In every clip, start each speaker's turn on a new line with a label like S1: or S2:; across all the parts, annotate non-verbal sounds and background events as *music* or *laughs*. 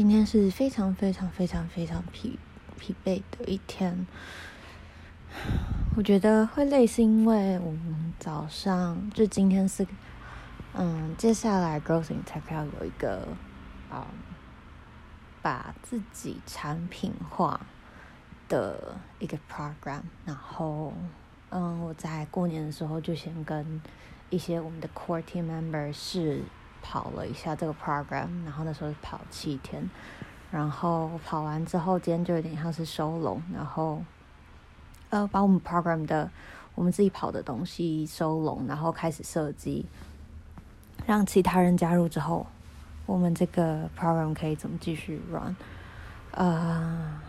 S1: 今天是非常非常非常非常疲疲惫的一天。我觉得会累是因为我们早上就今天是，嗯，接下来 Growth Tech 要有一个，嗯，把自己产品化的一个 program。然后，嗯，我在过年的时候就先跟一些我们的 Core Team Member 是跑了一下这个 program。然后那时候跑七天，然后跑完之后，今天就有点像是收拢，然后。呃，把我们 program 的我们自己跑的东西收拢，然后开始设计，让其他人加入之后，我们这个 program 可以怎么继续 run？呃，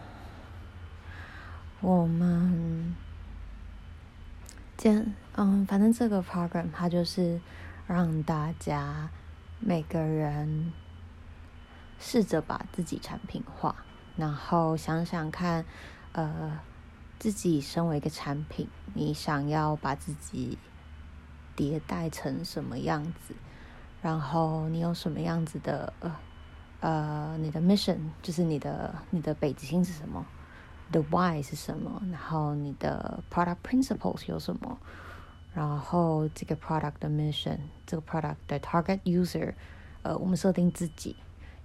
S1: 我们，见，嗯，反正这个 program 它就是让大家每个人试着把自己产品化，然后想想看，呃。自己身为一个产品，你想要把自己迭代成什么样子？然后你有什么样子的呃呃，你的 mission 就是你的你的北极星是什么？The why 是什么？然后你的 product principles 有什么？然后这个 product 的 mission，这个 product 的 target user，呃，我们设定自己，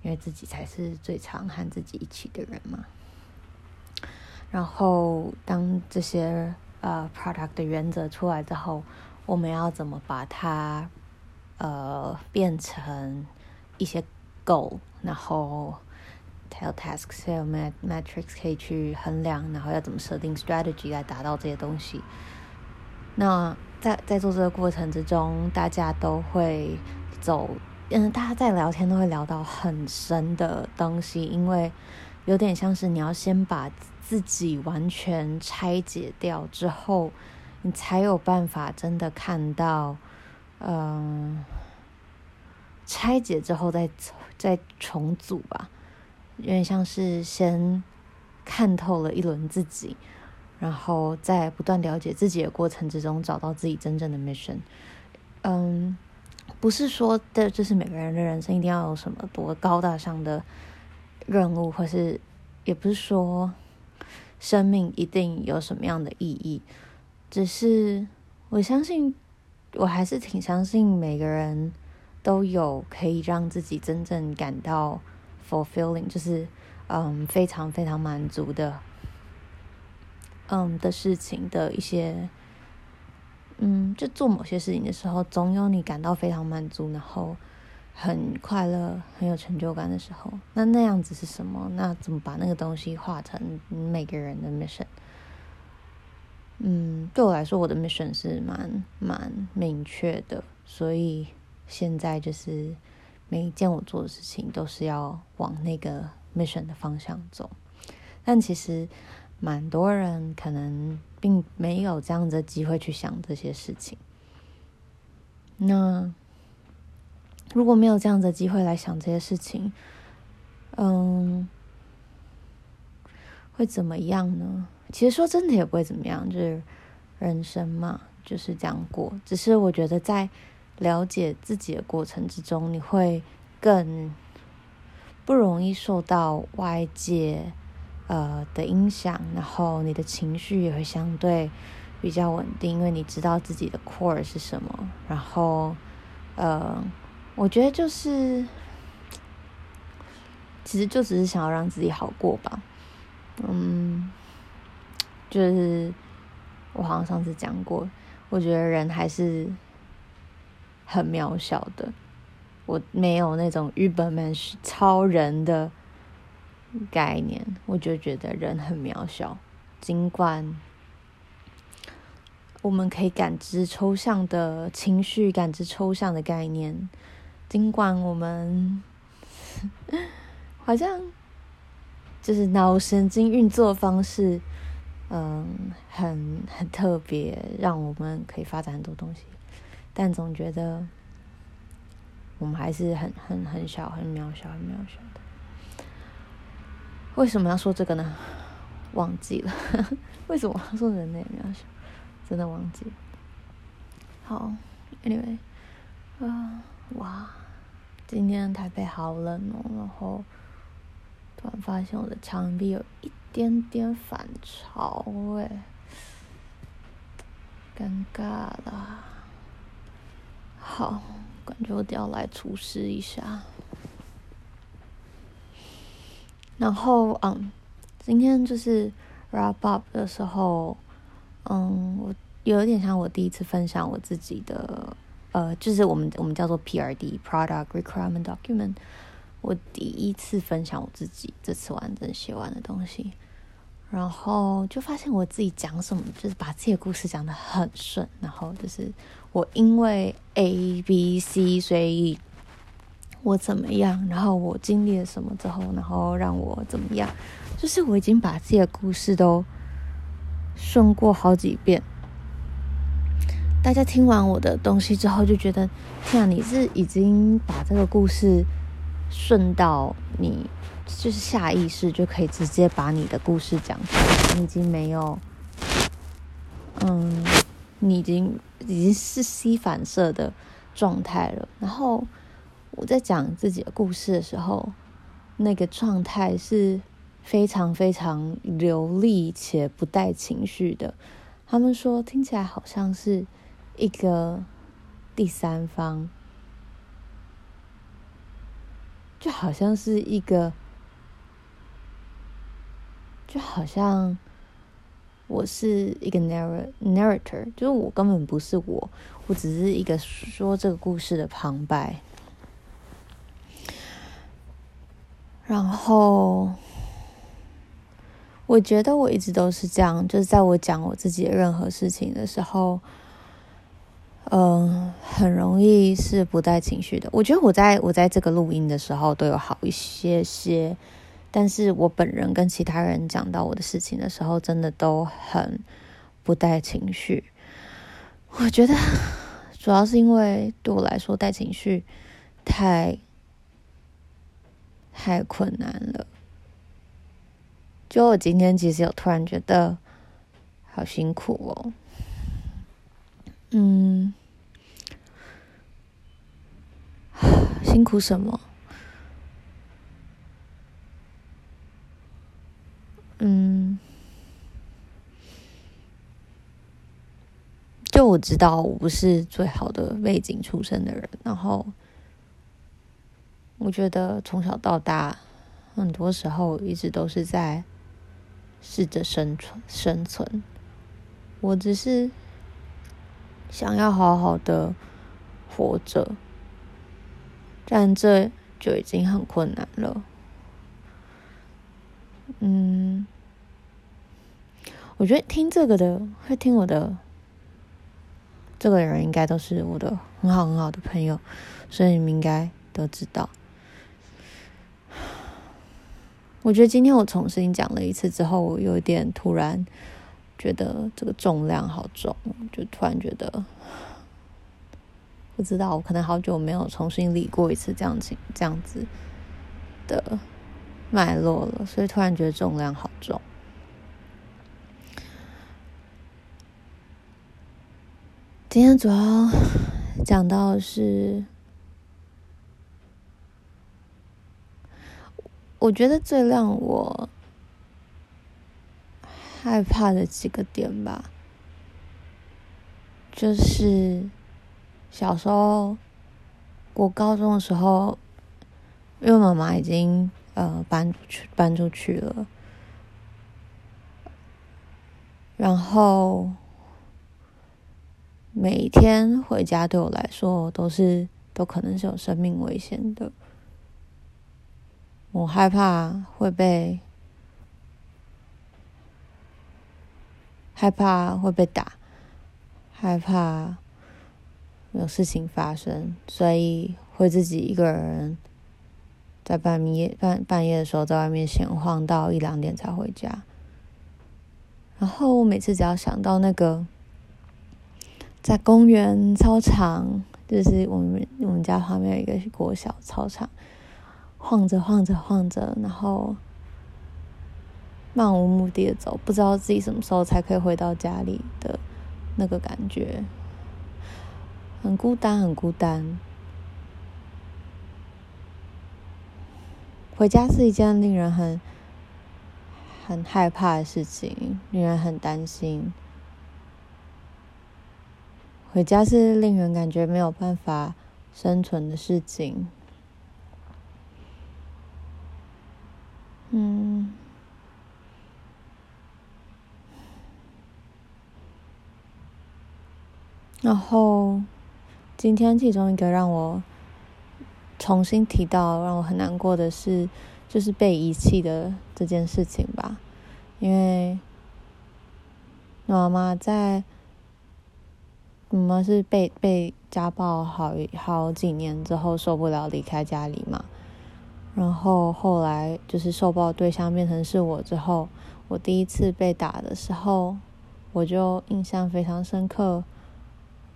S1: 因为自己才是最常和自己一起的人嘛。然后，当这些呃 product 的原则出来之后，我们要怎么把它呃变成一些 goal，然后 tell tasks 还有 metrics 可以去衡量，然后要怎么设定 strategy 来达到这些东西。那在在做这个过程之中，大家都会走，嗯，大家在聊天都会聊到很深的东西，因为有点像是你要先把。自己完全拆解掉之后，你才有办法真的看到，嗯，拆解之后再再重组吧，有点像是先看透了一轮自己，然后在不断了解自己的过程之中，找到自己真正的 mission。嗯，不是说的就是每个人的人生一定要有什么多高大上的任务，或是也不是说。生命一定有什么样的意义？只是我相信，我还是挺相信每个人都有可以让自己真正感到 fulfilling，就是嗯非常非常满足的嗯的事情的一些嗯，就做某些事情的时候，总有你感到非常满足，然后。很快乐、很有成就感的时候，那那样子是什么？那怎么把那个东西化成每个人的 mission？嗯，对我来说，我的 mission 是蛮蛮明确的，所以现在就是每一件我做的事情都是要往那个 mission 的方向走。但其实蛮多人可能并没有这样的机会去想这些事情。那。如果没有这样的机会来想这些事情，嗯，会怎么样呢？其实说真的也不会怎么样，就是人生嘛，就是这样过。只是我觉得在了解自己的过程之中，你会更不容易受到外界呃的影响，然后你的情绪也会相对比较稳定，因为你知道自己的 core 是什么，然后呃。我觉得就是，其实就只是想要让自己好过吧。嗯，就是我好像上次讲过，我觉得人还是很渺小的。我没有那种 Übermensch 超人的概念，我就觉得人很渺小。尽管我们可以感知抽象的情绪，感知抽象的概念。尽管我们好像就是脑神经运作方式，嗯，很很特别，让我们可以发展很多东西，但总觉得我们还是很很很小、很渺小、很渺小的。为什么要说这个呢？忘记了。*laughs* 为什么要说人类渺小？真的忘记了。好，Anyway，啊。哇，今天台北好冷哦，然后突然发现我的墙壁有一点点反潮，哎，尴尬了。好，感觉我得要来厨师一下。然后，嗯，今天就是 wrap up 的时候，嗯，我有点像我第一次分享我自己的，呃，就是我们我们叫做 PRD（Product Requirement Document）。我第一次分享我自己这次完整写完的东西，然后就发现我自己讲什么，就是把自己的故事讲得很顺。然后就是我因为 A、B、C，所以我怎么样，然后我经历了什么之后，然后让我怎么样，就是我已经把自己的故事都顺过好几遍。大家听完我的东西之后，就觉得天啊，你是已经把这个故事。顺到你就是下意识就可以直接把你的故事讲出来，你已经没有，嗯，你已经已经是吸反射的状态了。然后我在讲自己的故事的时候，那个状态是非常非常流利且不带情绪的。他们说听起来好像是一个第三方。就好像是一个，就好像我是一个 narrator，就是我根本不是我，我只是一个说这个故事的旁白。然后，我觉得我一直都是这样，就是在我讲我自己的任何事情的时候。嗯，很容易是不带情绪的。我觉得我在我在这个录音的时候都有好一些些，但是我本人跟其他人讲到我的事情的时候，真的都很不带情绪。我觉得 *laughs* 主要是因为对我来说带情绪太太困难了。就我今天其实有突然觉得好辛苦哦。嗯，辛苦什么？嗯，就我知道我不是最好的背景出身的人，然后我觉得从小到大，很多时候一直都是在试着生存，生存。我只是。想要好好的活着，但这就已经很困难了。嗯，我觉得听这个的，会听我的这个人，应该都是我的很好很好的朋友，所以你们应该都知道。我觉得今天我重新讲了一次之后，我有点突然。觉得这个重量好重，就突然觉得不知道，我可能好久没有重新理过一次这样子这样子的脉络了，所以突然觉得重量好重。今天主要讲到的是，我觉得最让我。害怕的几个点吧，就是小时候，我高中的时候，因为妈妈已经呃搬去搬出去了，然后每天回家对我来说都是都可能是有生命危险的，我害怕会被。害怕会被打，害怕有事情发生，所以会自己一个人在半夜半半夜的时候在外面闲晃到一两点才回家。然后我每次只要想到那个在公园操场，就是我们我们家旁边有一个国小操场，晃着晃着晃着，然后。漫无目的的走，不知道自己什么时候才可以回到家里的那个感觉，很孤单，很孤单。回家是一件令人很很害怕的事情，令人很担心。回家是令人感觉没有办法生存的事情。嗯。然后，今天其中一个让我重新提到让我很难过的是，就是被遗弃的这件事情吧。因为妈妈在，妈妈是被被家暴好好几年之后受不了离开家里嘛。然后后来就是受暴对象变成是我之后，我第一次被打的时候，我就印象非常深刻。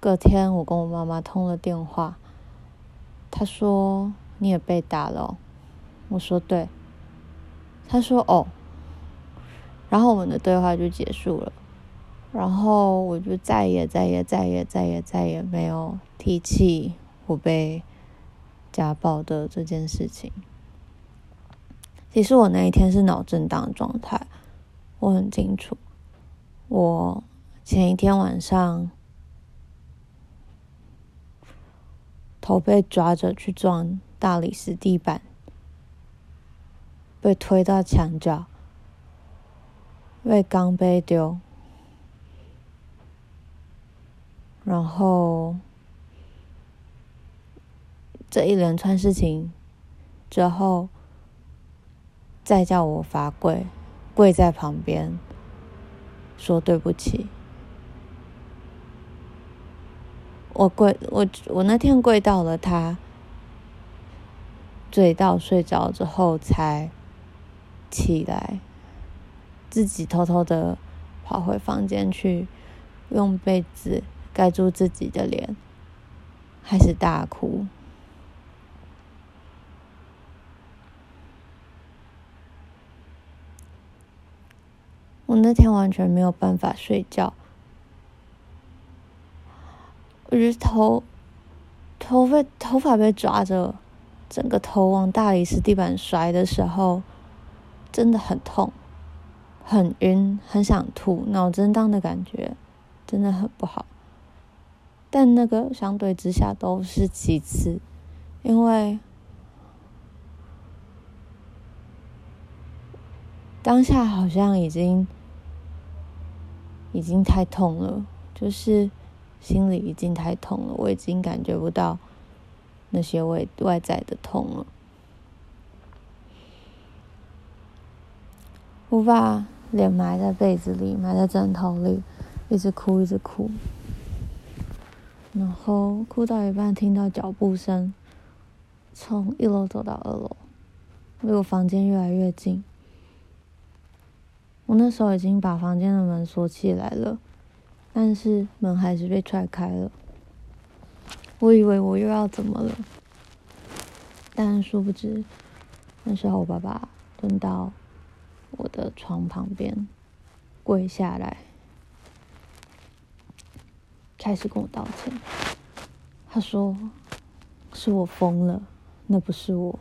S1: 隔天，我跟我妈妈通了电话，她说：“你也被打了。”我说：“对。”她说：“哦。”然后我们的对话就结束了。然后我就再也、再也、再也、再也、再也没有提起我被家暴的这件事情。其实我那一天是脑震荡状态，我很清楚。我前一天晚上。头被抓着去撞大理石地板，被推到墙角，被钢杯丢，然后这一连串事情之后，再叫我罚跪，跪在旁边说对不起。我跪，我我那天跪到了他醉到睡着之后才起来，自己偷偷的跑回房间去，用被子盖住自己的脸，开始大哭。我那天完全没有办法睡觉。我觉得头，头被头发被抓着，整个头往大理石地板摔的时候，真的很痛，很晕，很想吐，脑震荡的感觉真的很不好。但那个相对之下都是其次，因为当下好像已经已经太痛了，就是。心里已经太痛了，我已经感觉不到那些外外在的痛了。我把脸埋在被子里，埋在枕头里，一直哭，一直哭。然后哭到一半，听到脚步声，从一楼走到二楼，离我房间越来越近。我那时候已经把房间的门锁起来了。但是门还是被踹开了，我以为我又要怎么了，但殊不知，那时候我爸爸蹲到我的床旁边，跪下来，开始跟我道歉。他说：“是我疯了，那不是我，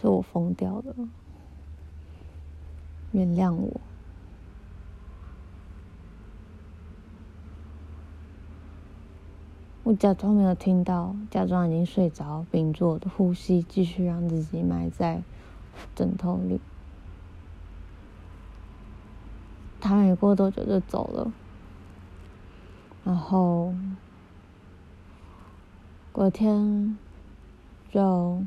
S1: 是我疯掉了，原谅我。”我假装没有听到，假装已经睡着，屏住我的呼吸，继续让自己埋在枕头里。他没过多久就走了，然后隔天就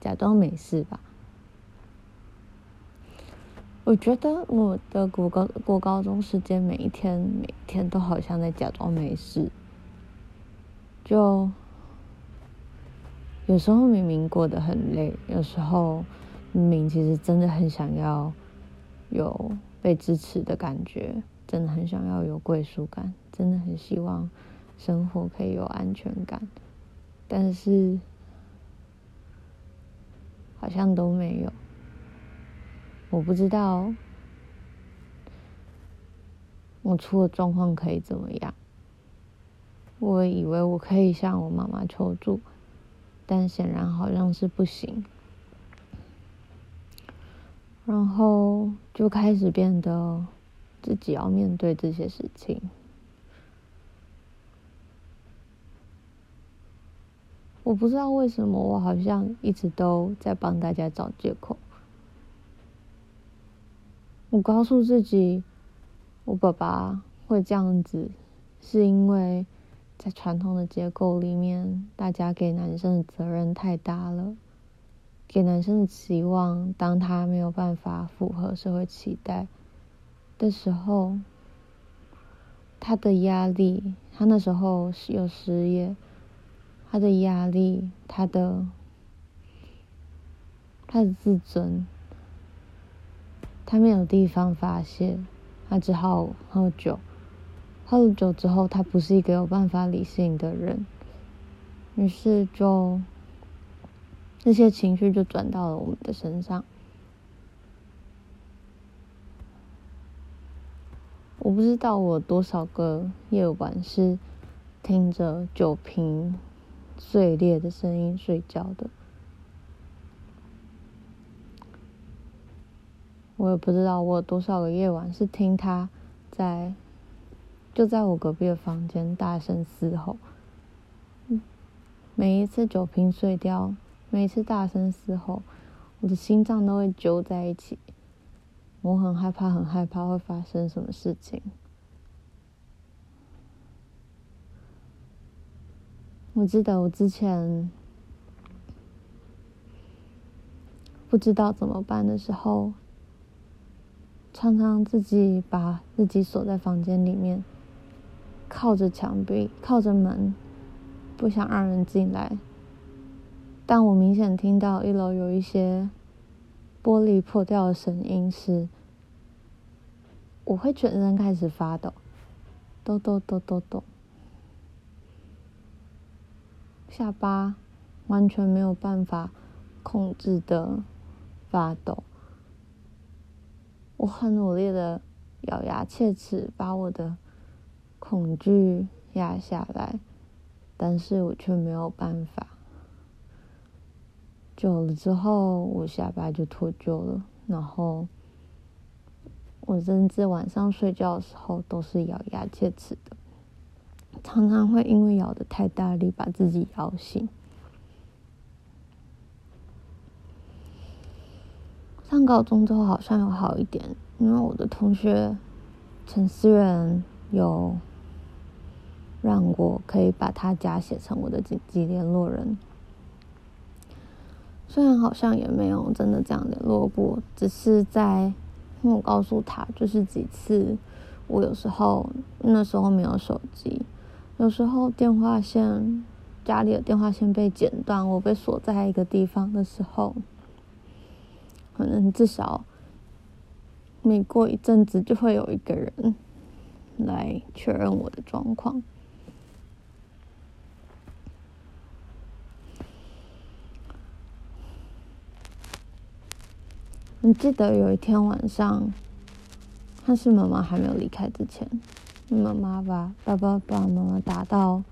S1: 假装没事吧。我觉得我的国高过高中时间，每一天每一天都好像在假装没事，就有时候明明过得很累，有时候明明其实真的很想要有被支持的感觉，真的很想要有归属感，真的很希望生活可以有安全感，但是好像都没有。我不知道我出了状况可以怎么样。我以为我可以向我妈妈求助，但显然好像是不行。然后就开始变得自己要面对这些事情。我不知道为什么，我好像一直都在帮大家找借口。我告诉自己，我爸爸会这样子，是因为在传统的结构里面，大家给男生的责任太大了，给男生的期望，当他没有办法符合社会期待的时候，他的压力，他那时候有失业。他的压力，他的他的自尊，他没有地方发泄，他只好喝酒。喝了酒之后，他不是一个有办法理性的人，于是就那些情绪就转到了我们的身上。我不知道我多少个夜晚是听着酒瓶。碎裂的声音睡觉的，我也不知道我有多少个夜晚是听他在，就在我隔壁的房间大声嘶吼。每一次酒瓶碎掉，每一次大声嘶吼，我的心脏都会揪在一起。我很害怕，很害怕会发生什么事情。我记得我之前不知道怎么办的时候，常常自己把自己锁在房间里面，靠着墙壁，靠着门，不想让人进来。但我明显听到一楼有一些玻璃破掉的声音时，我会全身开始发抖，抖抖抖抖抖。下巴完全没有办法控制的发抖，我很努力的咬牙切齿，把我的恐惧压下来，但是我却没有办法。久了之后，我下巴就脱臼了，然后我甚至晚上睡觉的时候都是咬牙切齿的。常常会因为咬的太大力，把自己咬醒。上高中之后好像有好一点，因为我的同学陈思源有让我可以把他家写成我的紧急联络人。虽然好像也没有真的这样联络过，只是在我告诉他，就是几次我有时候那时候没有手机。有时候电话线，家里的电话线被剪断，我被锁在一个地方的时候，可能至少每过一阵子就会有一个人来确认我的状况。你记得有一天晚上，还是妈妈还没有离开之前。妈妈把爸爸把妈妈打到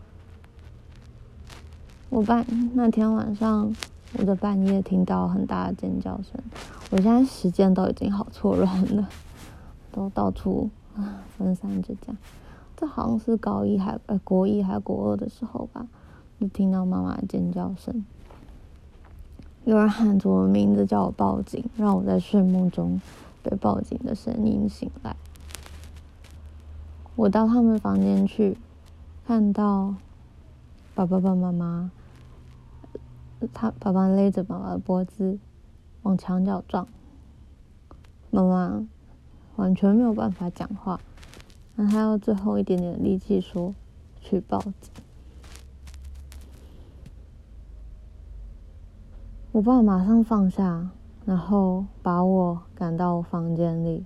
S1: 我爸那天晚上，我的半夜听到很大的尖叫声。我现在时间都已经好错乱了，*laughs* 都到处啊 *sighs* 分散着讲。这好像是高一还呃国一还国二的时候吧，就听到妈妈的尖叫声，有人喊着我的名字叫我报警，让我在睡梦中被报警的声音醒来。我到他们房间去，看到爸爸爸妈妈，他爸爸勒着妈妈的脖子往墙角撞，妈妈完全没有办法讲话，那还有最后一点点力气说去报警。我爸马上放下，然后把我赶到房间里，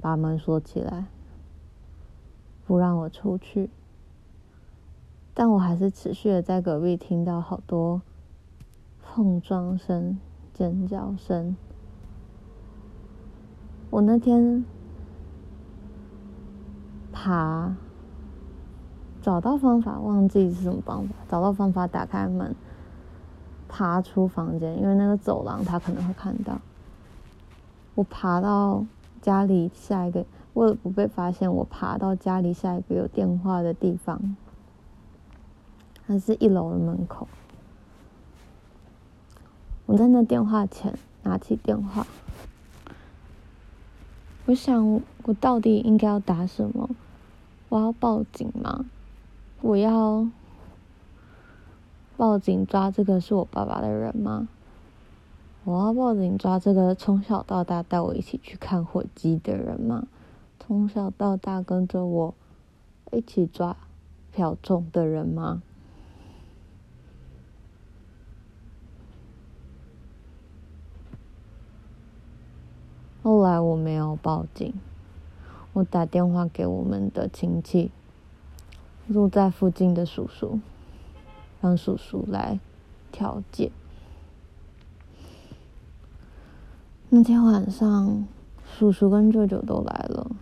S1: 把门锁起来。不让我出去，但我还是持续的在隔壁听到好多碰撞声、尖叫声。我那天爬，找到方法，忘记是什么方法，找到方法打开门，爬出房间，因为那个走廊他可能会看到。我爬到家里下一个，为了不被发现，我爬到家里下一个有电话的地方，那是一楼的门口。我在那电话前拿起电话，我想我到底应该要打什么？我要报警吗？我要报警抓这个是我爸爸的人吗？我要报警抓这个从小到大带我一起去看火鸡的人吗？从小到大跟着我一起抓票中的人吗？后来我没有报警，我打电话给我们的亲戚，住在附近的叔叔，让叔叔来调解。那天晚上，叔叔跟舅舅都来了，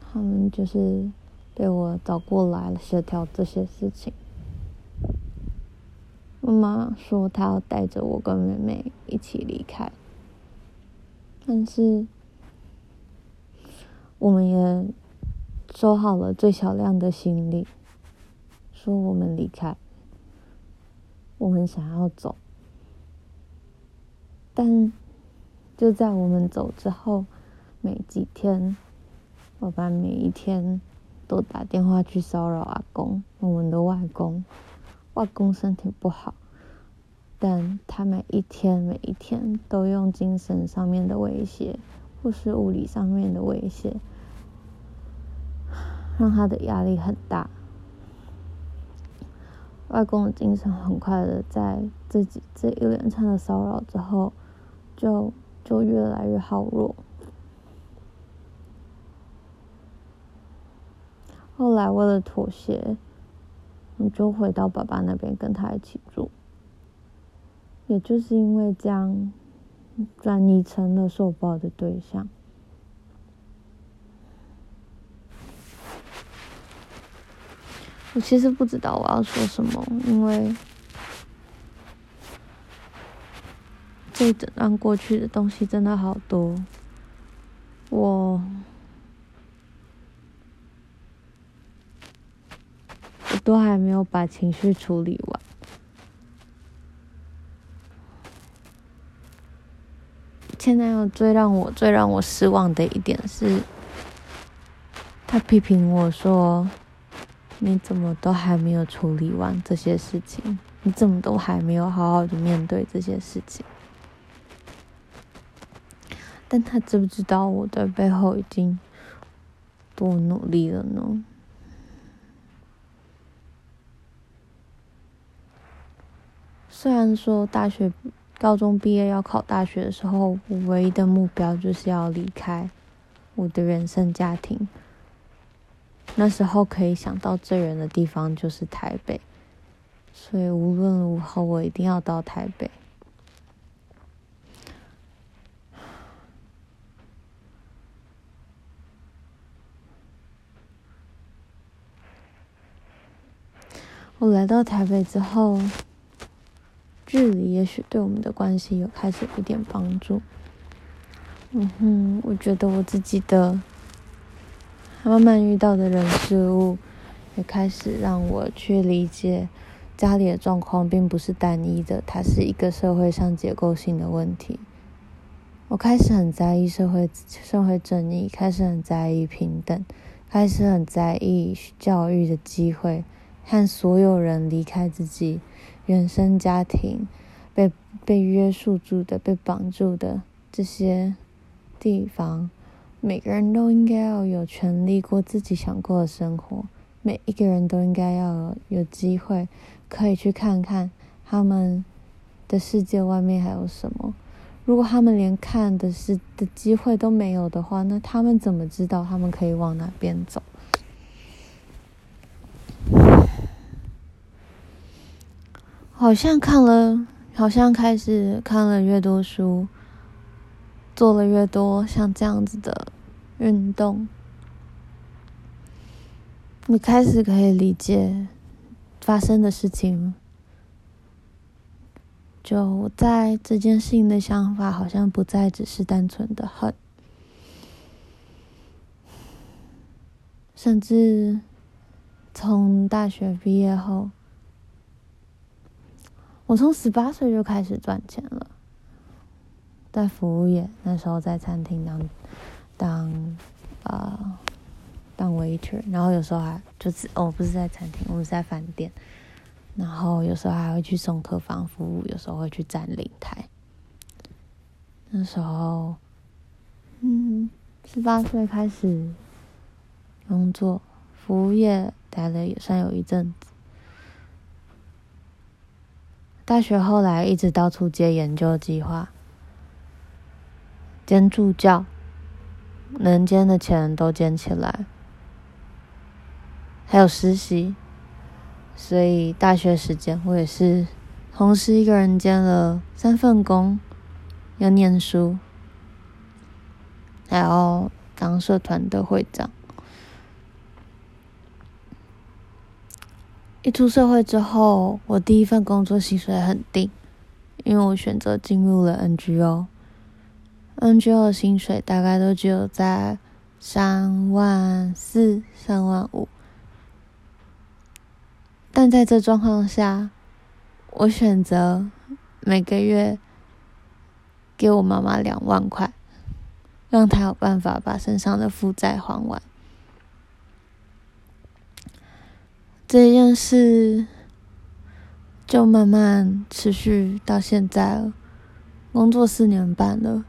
S1: 他们就是被我找过来协调这些事情。妈妈说她要带着我跟妹妹一起离开。但是，我们也收好了最小量的行李，说我们离开，我们想要走。但就在我们走之后没几天，我爸每一天都打电话去骚扰阿公，我们的外公，外公身体不好。但他每一天每一天都用精神上面的威胁，或是物理上面的威胁，让他的压力很大。外公的精神很快的在自己这一连串的骚扰之后，就就越来越好弱。后来为了妥协，我就回到爸爸那边跟他一起住。也就是因为这样，转移成了受暴的对象。我其实不知道我要说什么，因为这一整段过去的东西真的好多，我我都还没有把情绪处理完。前男友最让我最让我失望的一点是，他批评我说：“你怎么都还没有处理完这些事情？你怎么都还没有好好的面对这些事情？”但他知不知道我在背后已经多努力了呢？虽然说大学。高中毕业要考大学的时候，我唯一的目标就是要离开我的原生家庭。那时候可以想到最远的地方就是台北，所以无论如何我一定要到台北。我来到台北之后。距离也许对我们的关系有开始一点帮助。嗯哼，我觉得我自己的慢慢遇到的人事物，也开始让我去理解家里的状况并不是单一的，它是一个社会上结构性的问题。我开始很在意社会社会正义，开始很在意平等，开始很在意教育的机会，和所有人离开自己。原生家庭被被约束住的、被绑住的这些地方，每个人都应该要有权利过自己想过的生活。每一个人都应该要有有机会可以去看看他们的世界外面还有什么。如果他们连看的是的机会都没有的话，那他们怎么知道他们可以往哪边走？好像看了，好像开始看了越多书，做了越多像这样子的运动，你开始可以理解发生的事情就在这件事情的想法，好像不再只是单纯的恨，甚至从大学毕业后，我从十八岁就开始赚钱了，在服务业，那时候在餐厅当当啊、呃、当 waiter，然后有时候还就是哦，不是在餐厅，我们是在饭店。然后有时候还会去送客房服务，有时候会去站领台。那时候，嗯，十八岁开始工作，服务业待了也算有一阵子。大学后来一直到处接研究计划，兼助教，能兼的钱都兼起来，还有实习。所以大学时间，我也是同时一个人兼了三份工，要念书，还要当社团的会长。一出社会之后，我第一份工作薪水很低，因为我选择进入了 NGO。NGO 的薪水大概都只有在三万四、三万五。但在这状况下，我选择每个月给我妈妈两万块，让她有办法把身上的负债还完。这件事就慢慢持续到现在了，工作四年半了。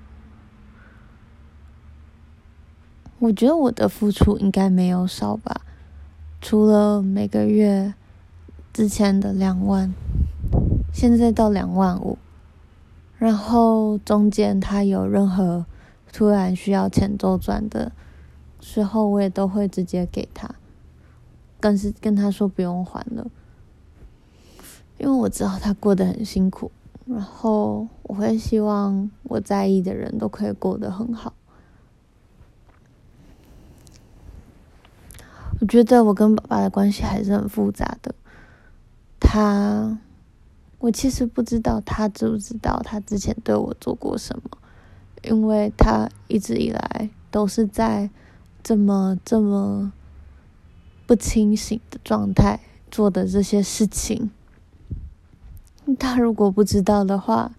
S1: 我觉得我的付出应该没有少吧，除了每个月。之前的两万，现在到两万五，然后中间他有任何突然需要钱周转的时候，我也都会直接给他，更是跟他说不用还了，因为我知道他过得很辛苦，然后我会希望我在意的人都可以过得很好。我觉得我跟爸爸的关系还是很复杂的。他，我其实不知道他知不知道他之前对我做过什么，因为他一直以来都是在这么这么不清醒的状态做的这些事情。他如果不知道的话，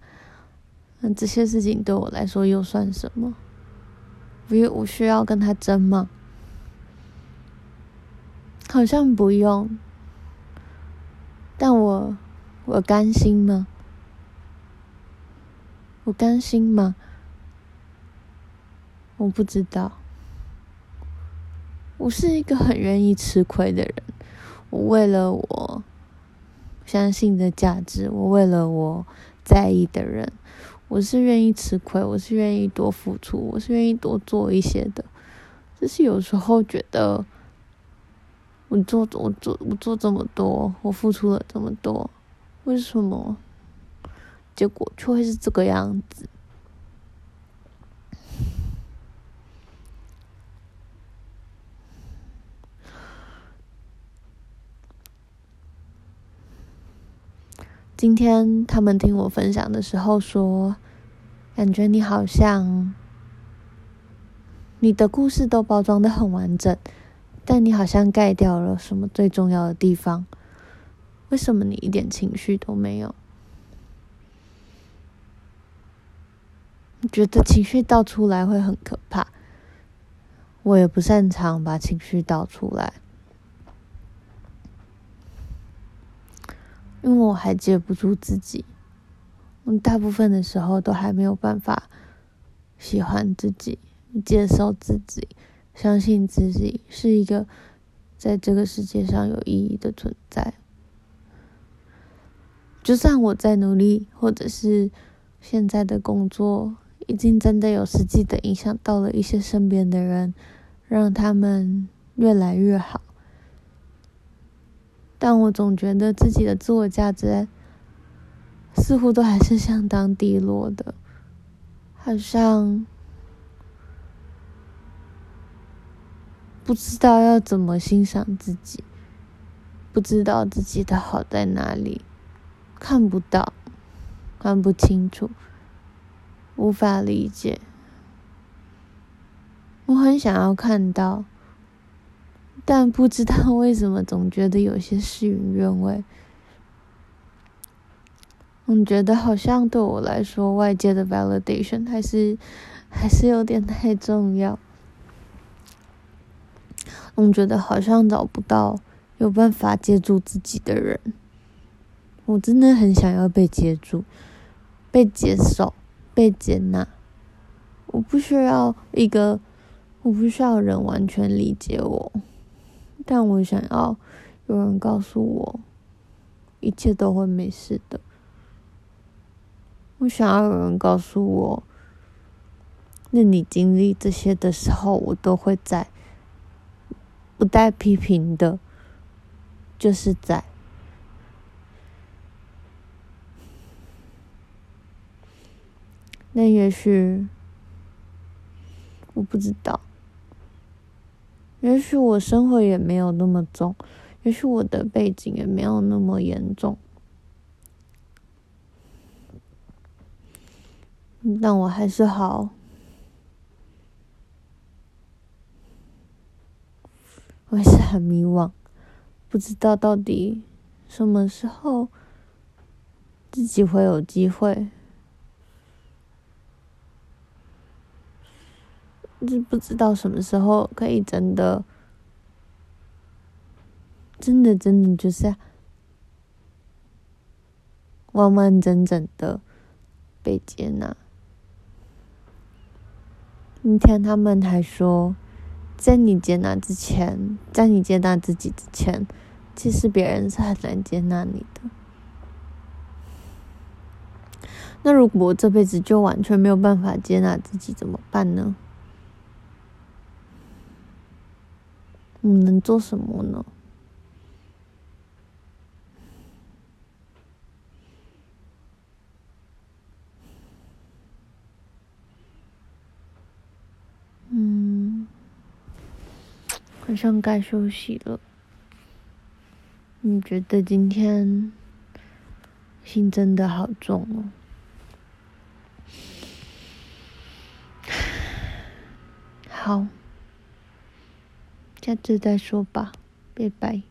S1: 那这些事情对我来说又算什么？因为我需要跟他争吗？好像不用。但我，我甘心吗？我甘心吗？我不知道。我是一个很愿意吃亏的人。我为了我相信的价值，我为了我在意的人，我是愿意吃亏，我是愿意多付出，我是愿意多做一些的。只是有时候觉得。我做我做我做这么多，我付出了这么多，为什么结果却会是这个样子？*sighs* 今天他们听我分享的时候说，感觉你好像你的故事都包装得很完整。但你好像盖掉了什么最重要的地方？为什么你一点情绪都没有？你觉得情绪倒出来会很可怕？我也不擅长把情绪倒出来，因为我还接不住自己。我大部分的时候都还没有办法喜欢自己，接受自己。相信自己是一个在这个世界上有意义的存在。就算我在努力，或者是现在的工作已经真的有实际的影响到了一些身边的人，让他们越来越好，但我总觉得自己的自我价值似乎都还是相当低落的，好像。不知道要怎么欣赏自己，不知道自己的好在哪里，看不到，看不清楚，无法理解。我很想要看到，但不知道为什么总觉得有些事与愿违。我觉得好像对我来说，外界的 validation 还是还是有点太重要。我觉得好像找不到有办法接住自己的人。我真的很想要被接住，被接受，被接纳。我不需要一个。我不需要人完全理解我，但我想要有人告诉我，一切都会没事的。我想要有人告诉我，那你经历这些的时候，我都会在，不带批评的，就是在。那也许，我不知道。也许我生活也没有那么重，也许我的背景也没有那么严重，但我还是好，我也是很迷惘，不知道到底什么时候自己会有机会。就不知道什么时候可以真的，真的，真的就是完完整整的被接纳。今天他们还说，在你接纳之前，在你接纳自己之前，其实别人是很难接纳你的。那如果我这辈子就完全没有办法接纳自己，怎么办呢？你能做什么呢？嗯，晚上该休息了。你觉得今天心真的好重哦？*sighs* 好。下次再说吧，拜拜。